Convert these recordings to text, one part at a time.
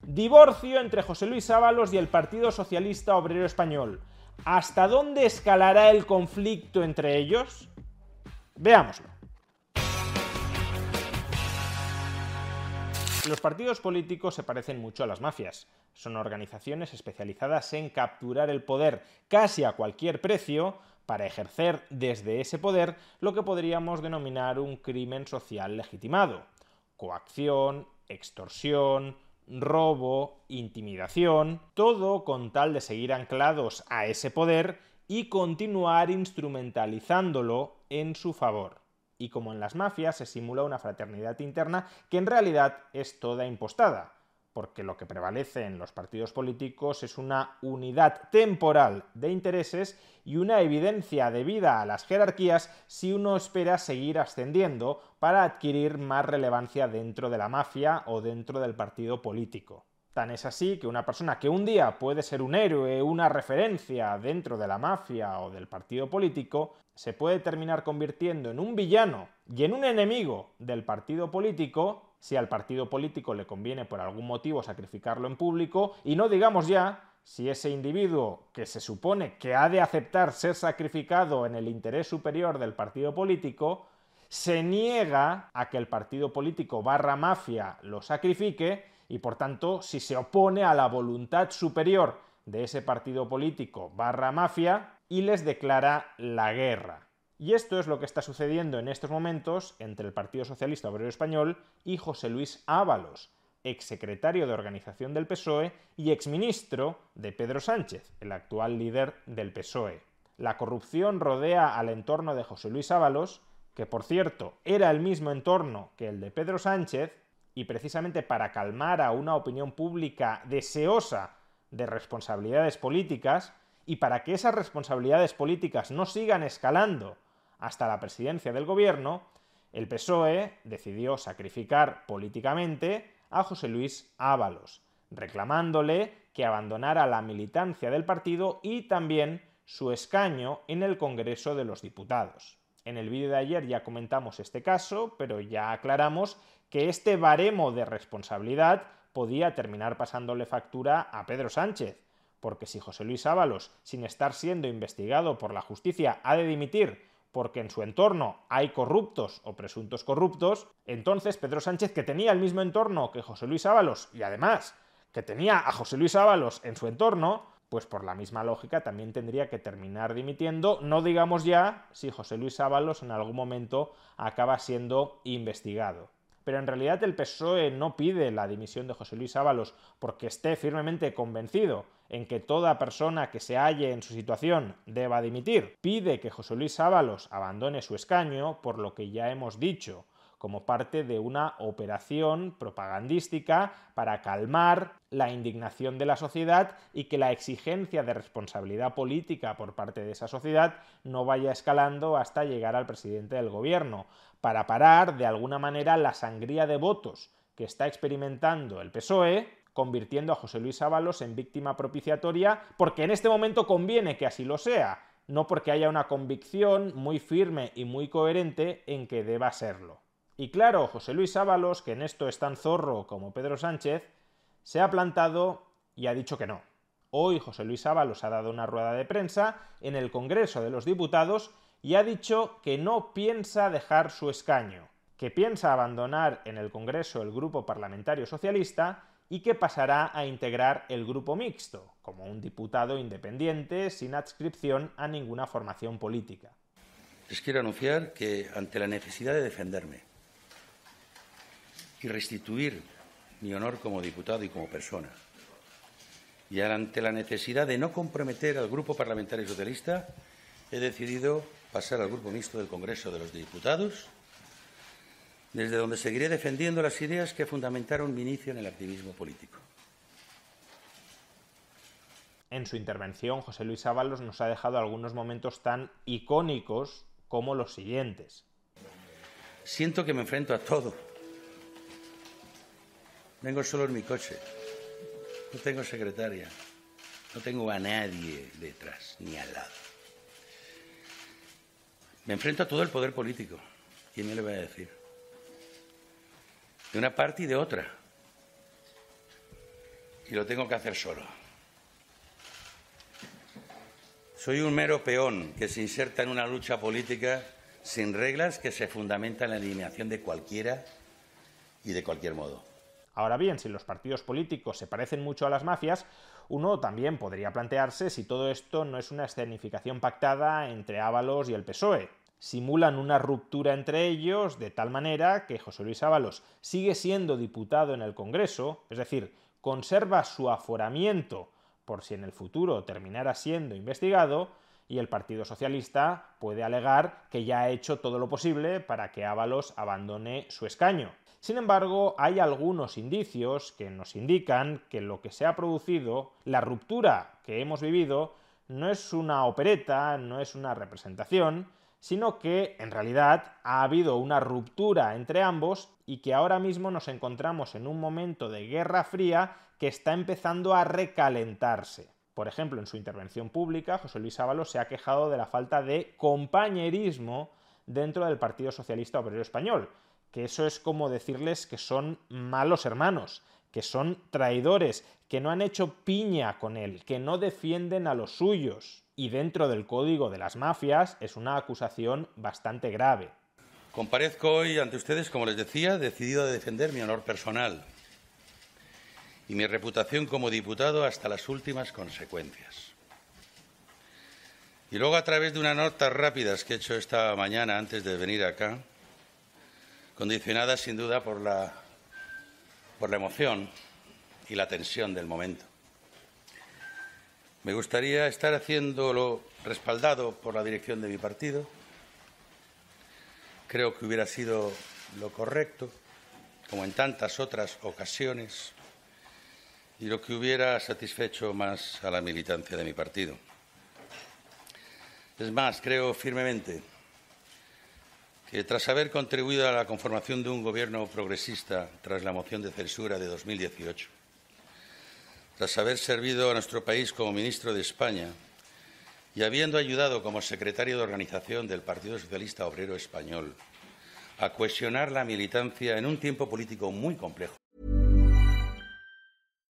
Divorcio entre José Luis Ábalos y el Partido Socialista Obrero Español. ¿Hasta dónde escalará el conflicto entre ellos? Veámoslo. Los partidos políticos se parecen mucho a las mafias. Son organizaciones especializadas en capturar el poder casi a cualquier precio para ejercer desde ese poder lo que podríamos denominar un crimen social legitimado. Coacción, extorsión, robo, intimidación, todo con tal de seguir anclados a ese poder y continuar instrumentalizándolo en su favor. Y como en las mafias se simula una fraternidad interna que en realidad es toda impostada, porque lo que prevalece en los partidos políticos es una unidad temporal de intereses y una evidencia debida a las jerarquías si uno espera seguir ascendiendo para adquirir más relevancia dentro de la mafia o dentro del partido político. Tan es así que una persona que un día puede ser un héroe, una referencia dentro de la mafia o del partido político, se puede terminar convirtiendo en un villano y en un enemigo del partido político si al partido político le conviene por algún motivo sacrificarlo en público y no digamos ya si ese individuo que se supone que ha de aceptar ser sacrificado en el interés superior del partido político, se niega a que el partido político barra mafia lo sacrifique y por tanto si se opone a la voluntad superior de ese partido político barra mafia y les declara la guerra. Y esto es lo que está sucediendo en estos momentos entre el Partido Socialista Obrero Español y José Luis Ábalos, exsecretario de organización del PSOE y exministro de Pedro Sánchez, el actual líder del PSOE. La corrupción rodea al entorno de José Luis Ábalos, que por cierto era el mismo entorno que el de Pedro Sánchez, y precisamente para calmar a una opinión pública deseosa de responsabilidades políticas, y para que esas responsabilidades políticas no sigan escalando hasta la presidencia del gobierno, el PSOE decidió sacrificar políticamente a José Luis Ábalos, reclamándole que abandonara la militancia del partido y también su escaño en el Congreso de los Diputados. En el vídeo de ayer ya comentamos este caso, pero ya aclaramos que este baremo de responsabilidad podía terminar pasándole factura a Pedro Sánchez, porque si José Luis Ábalos, sin estar siendo investigado por la justicia, ha de dimitir porque en su entorno hay corruptos o presuntos corruptos, entonces Pedro Sánchez, que tenía el mismo entorno que José Luis Ábalos, y además que tenía a José Luis Ábalos en su entorno, pues por la misma lógica también tendría que terminar dimitiendo, no digamos ya si José Luis Ábalos en algún momento acaba siendo investigado. Pero en realidad el PSOE no pide la dimisión de José Luis Ábalos porque esté firmemente convencido en que toda persona que se halle en su situación deba dimitir. Pide que José Luis Ábalos abandone su escaño por lo que ya hemos dicho, como parte de una operación propagandística para calmar la indignación de la sociedad y que la exigencia de responsabilidad política por parte de esa sociedad no vaya escalando hasta llegar al presidente del gobierno, para parar de alguna manera la sangría de votos que está experimentando el PSOE convirtiendo a José Luis Ábalos en víctima propiciatoria, porque en este momento conviene que así lo sea, no porque haya una convicción muy firme y muy coherente en que deba serlo. Y claro, José Luis Ábalos, que en esto es tan zorro como Pedro Sánchez, se ha plantado y ha dicho que no. Hoy José Luis Ábalos ha dado una rueda de prensa en el Congreso de los Diputados y ha dicho que no piensa dejar su escaño, que piensa abandonar en el Congreso el Grupo Parlamentario Socialista y que pasará a integrar el grupo mixto, como un diputado independiente sin adscripción a ninguna formación política. les quiero anunciar que ante la necesidad de defenderme y restituir mi honor como diputado y como persona, y ante la necesidad de no comprometer al Grupo Parlamentario Socialista, he decidido pasar al Grupo Mixto del Congreso de los Diputados, desde donde seguiré defendiendo las ideas que fundamentaron mi inicio en el activismo político. En su intervención, José Luis Ábalos nos ha dejado algunos momentos tan icónicos como los siguientes. Siento que me enfrento a todo. Vengo solo en mi coche. No tengo secretaria. No tengo a nadie detrás ni al lado. Me enfrento a todo el poder político. ¿Quién me le va a decir? De una parte y de otra. Y lo tengo que hacer solo. Soy un mero peón que se inserta en una lucha política sin reglas que se fundamenta en la eliminación de cualquiera y de cualquier modo. Ahora bien, si los partidos políticos se parecen mucho a las mafias, uno también podría plantearse si todo esto no es una escenificación pactada entre Ábalos y el PSOE. Simulan una ruptura entre ellos de tal manera que José Luis Ábalos sigue siendo diputado en el Congreso, es decir, conserva su aforamiento por si en el futuro terminara siendo investigado, y el Partido Socialista puede alegar que ya ha hecho todo lo posible para que Ábalos abandone su escaño. Sin embargo, hay algunos indicios que nos indican que lo que se ha producido, la ruptura que hemos vivido, no es una opereta, no es una representación, sino que en realidad ha habido una ruptura entre ambos y que ahora mismo nos encontramos en un momento de guerra fría que está empezando a recalentarse. Por ejemplo, en su intervención pública, José Luis Ábalos se ha quejado de la falta de compañerismo dentro del Partido Socialista Obrero Español, que eso es como decirles que son malos hermanos, que son traidores, que no han hecho piña con él, que no defienden a los suyos. Y dentro del código de las mafias es una acusación bastante grave. Comparezco hoy ante ustedes, como les decía, decidido a defender mi honor personal, y mi reputación como diputado hasta las últimas consecuencias. Y luego, a través de unas notas rápidas que he hecho esta mañana antes de venir acá, condicionadas sin duda por la, por la emoción y la tensión del momento. Me gustaría estar haciéndolo respaldado por la dirección de mi partido. Creo que hubiera sido lo correcto, como en tantas otras ocasiones, y lo que hubiera satisfecho más a la militancia de mi partido. Es más, creo firmemente que tras haber contribuido a la conformación de un gobierno progresista tras la moción de censura de 2018, tras haber servido a nuestro país como ministro de España y habiendo ayudado como secretario de organización del Partido Socialista Obrero Español a cohesionar la militancia en un tiempo político muy complejo.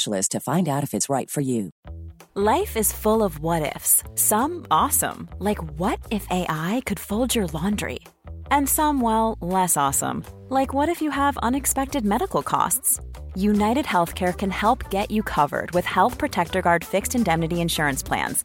specialist to find out if it's right for you. Life is full of what ifs. Some awesome, like what if AI could fold your laundry? And some, well, less awesome, like what if you have unexpected medical costs? United Healthcare can help get you covered with Health Protector Guard fixed indemnity insurance plans.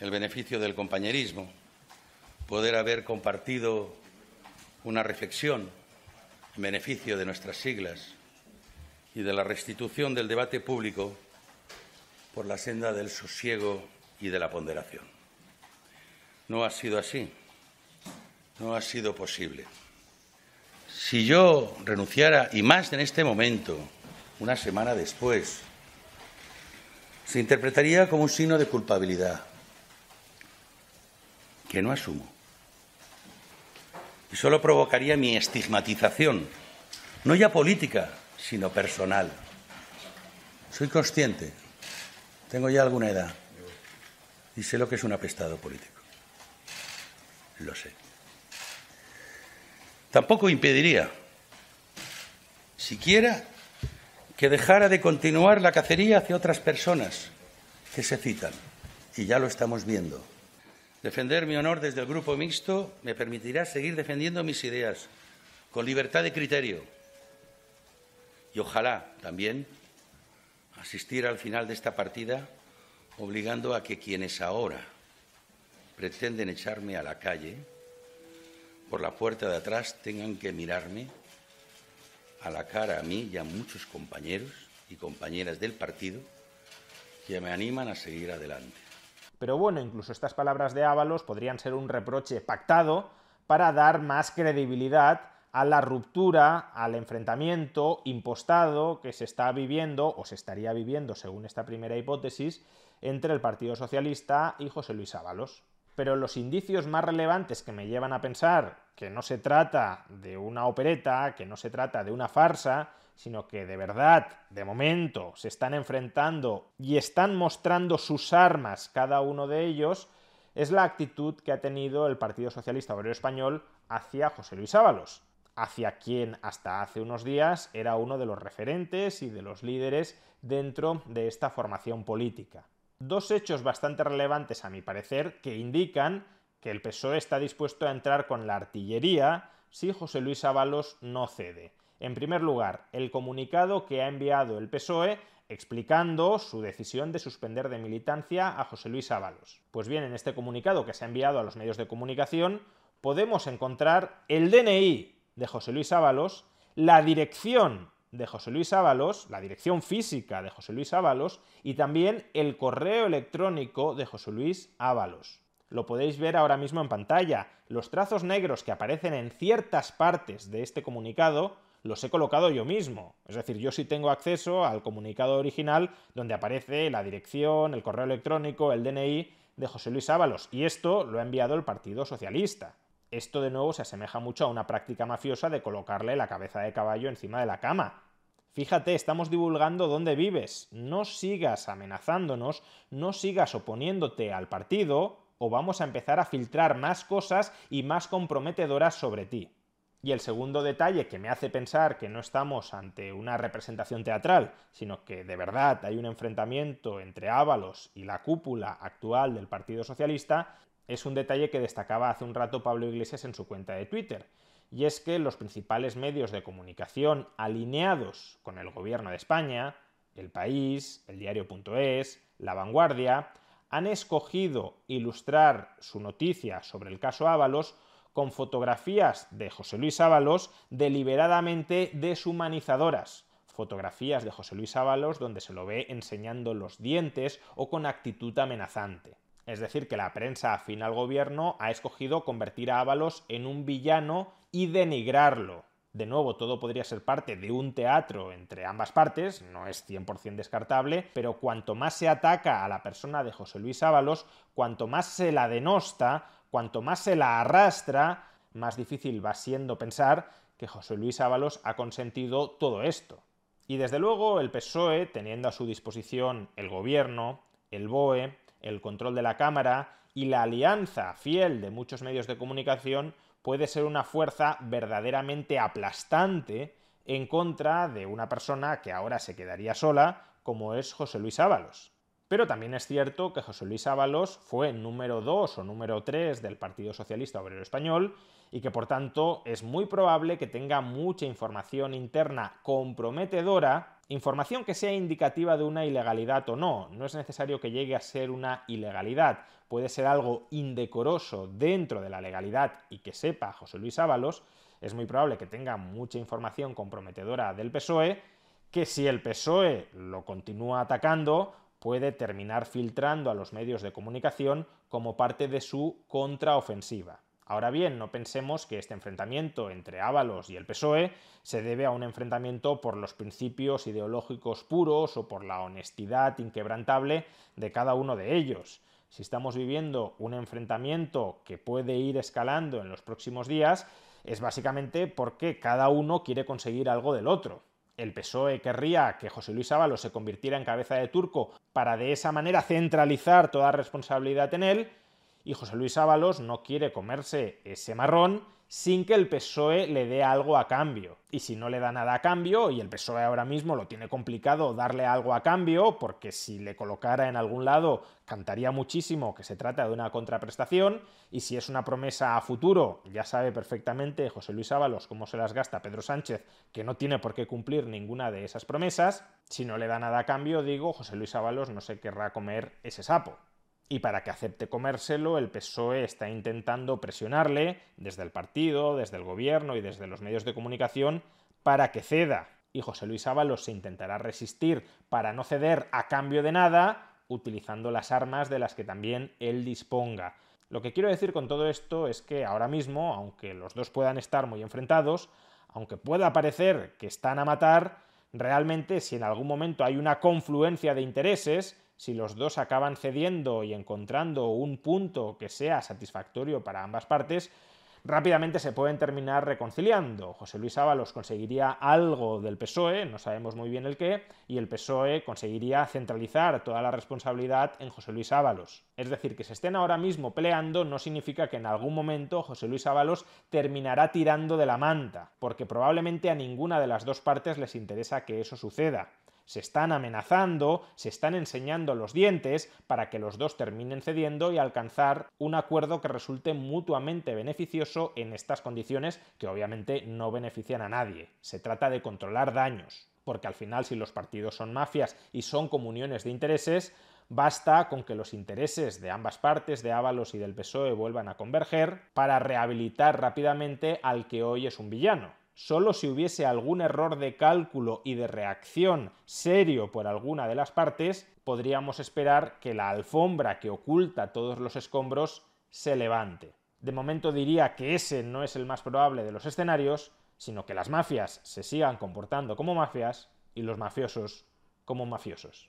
el beneficio del compañerismo, poder haber compartido una reflexión en beneficio de nuestras siglas y de la restitución del debate público por la senda del sosiego y de la ponderación. No ha sido así, no ha sido posible. Si yo renunciara, y más en este momento, una semana después, se interpretaría como un signo de culpabilidad que no asumo. Y solo provocaría mi estigmatización, no ya política, sino personal. Soy consciente, tengo ya alguna edad y sé lo que es un apestado político. Lo sé. Tampoco impediría, siquiera, que dejara de continuar la cacería hacia otras personas que se citan. Y ya lo estamos viendo. Defender mi honor desde el grupo mixto me permitirá seguir defendiendo mis ideas con libertad de criterio. Y ojalá también asistir al final de esta partida obligando a que quienes ahora pretenden echarme a la calle por la puerta de atrás tengan que mirarme a la cara a mí y a muchos compañeros y compañeras del partido que me animan a seguir adelante. Pero bueno, incluso estas palabras de Ábalos podrían ser un reproche pactado para dar más credibilidad a la ruptura, al enfrentamiento impostado que se está viviendo o se estaría viviendo, según esta primera hipótesis, entre el Partido Socialista y José Luis Ábalos. Pero los indicios más relevantes que me llevan a pensar que no se trata de una opereta, que no se trata de una farsa, sino que de verdad, de momento, se están enfrentando y están mostrando sus armas cada uno de ellos, es la actitud que ha tenido el Partido Socialista Obrero Español hacia José Luis Ábalos, hacia quien hasta hace unos días era uno de los referentes y de los líderes dentro de esta formación política. Dos hechos bastante relevantes, a mi parecer, que indican que el PSOE está dispuesto a entrar con la artillería si José Luis Ábalos no cede. En primer lugar, el comunicado que ha enviado el PSOE explicando su decisión de suspender de militancia a José Luis Ábalos. Pues bien, en este comunicado que se ha enviado a los medios de comunicación podemos encontrar el DNI de José Luis Ábalos, la dirección de José Luis Ábalos, la dirección física de José Luis Ábalos y también el correo electrónico de José Luis Ábalos. Lo podéis ver ahora mismo en pantalla. Los trazos negros que aparecen en ciertas partes de este comunicado los he colocado yo mismo. Es decir, yo sí tengo acceso al comunicado original donde aparece la dirección, el correo electrónico, el DNI de José Luis Ábalos. Y esto lo ha enviado el Partido Socialista. Esto de nuevo se asemeja mucho a una práctica mafiosa de colocarle la cabeza de caballo encima de la cama. Fíjate, estamos divulgando dónde vives. No sigas amenazándonos, no sigas oponiéndote al partido o vamos a empezar a filtrar más cosas y más comprometedoras sobre ti. Y el segundo detalle que me hace pensar que no estamos ante una representación teatral, sino que de verdad hay un enfrentamiento entre Ábalos y la cúpula actual del Partido Socialista, es un detalle que destacaba hace un rato Pablo Iglesias en su cuenta de Twitter. Y es que los principales medios de comunicación alineados con el gobierno de España, El País, el diario.es, La Vanguardia, han escogido ilustrar su noticia sobre el caso Ábalos con fotografías de José Luis Ábalos deliberadamente deshumanizadoras. Fotografías de José Luis Ábalos donde se lo ve enseñando los dientes o con actitud amenazante. Es decir, que la prensa afín al gobierno ha escogido convertir a Ábalos en un villano y denigrarlo. De nuevo, todo podría ser parte de un teatro entre ambas partes, no es 100% descartable, pero cuanto más se ataca a la persona de José Luis Ábalos, cuanto más se la denosta, cuanto más se la arrastra, más difícil va siendo pensar que José Luis Ábalos ha consentido todo esto. Y desde luego el PSOE, teniendo a su disposición el gobierno, el BOE, el control de la Cámara y la alianza fiel de muchos medios de comunicación, puede ser una fuerza verdaderamente aplastante en contra de una persona que ahora se quedaría sola, como es José Luis Ábalos. Pero también es cierto que José Luis Ábalos fue número 2 o número 3 del Partido Socialista Obrero Español y que por tanto es muy probable que tenga mucha información interna comprometedora, información que sea indicativa de una ilegalidad o no. No es necesario que llegue a ser una ilegalidad, puede ser algo indecoroso dentro de la legalidad y que sepa José Luis Ábalos. Es muy probable que tenga mucha información comprometedora del PSOE, que si el PSOE lo continúa atacando, puede terminar filtrando a los medios de comunicación como parte de su contraofensiva. Ahora bien, no pensemos que este enfrentamiento entre Ábalos y el PSOE se debe a un enfrentamiento por los principios ideológicos puros o por la honestidad inquebrantable de cada uno de ellos. Si estamos viviendo un enfrentamiento que puede ir escalando en los próximos días, es básicamente porque cada uno quiere conseguir algo del otro el PSOE querría que José Luis Ábalos se convirtiera en cabeza de turco para de esa manera centralizar toda responsabilidad en él, y José Luis Ábalos no quiere comerse ese marrón sin que el PSOE le dé algo a cambio. Y si no le da nada a cambio, y el PSOE ahora mismo lo tiene complicado darle algo a cambio, porque si le colocara en algún lado cantaría muchísimo que se trata de una contraprestación, y si es una promesa a futuro, ya sabe perfectamente José Luis Ábalos cómo se las gasta Pedro Sánchez, que no tiene por qué cumplir ninguna de esas promesas, si no le da nada a cambio, digo, José Luis Ábalos no se querrá comer ese sapo y para que acepte comérselo, el PSOE está intentando presionarle desde el partido, desde el gobierno y desde los medios de comunicación para que ceda. Y José Luis Ábalos se intentará resistir para no ceder a cambio de nada, utilizando las armas de las que también él disponga. Lo que quiero decir con todo esto es que ahora mismo, aunque los dos puedan estar muy enfrentados, aunque pueda parecer que están a matar, realmente si en algún momento hay una confluencia de intereses, si los dos acaban cediendo y encontrando un punto que sea satisfactorio para ambas partes, rápidamente se pueden terminar reconciliando. José Luis Ábalos conseguiría algo del PSOE, no sabemos muy bien el qué, y el PSOE conseguiría centralizar toda la responsabilidad en José Luis Ábalos. Es decir, que se estén ahora mismo peleando no significa que en algún momento José Luis Ábalos terminará tirando de la manta, porque probablemente a ninguna de las dos partes les interesa que eso suceda se están amenazando, se están enseñando los dientes para que los dos terminen cediendo y alcanzar un acuerdo que resulte mutuamente beneficioso en estas condiciones que obviamente no benefician a nadie. Se trata de controlar daños, porque al final si los partidos son mafias y son comuniones de intereses, basta con que los intereses de ambas partes, de Ábalos y del PSOE, vuelvan a converger para rehabilitar rápidamente al que hoy es un villano solo si hubiese algún error de cálculo y de reacción serio por alguna de las partes, podríamos esperar que la alfombra que oculta todos los escombros se levante. De momento diría que ese no es el más probable de los escenarios, sino que las mafias se sigan comportando como mafias y los mafiosos como mafiosos.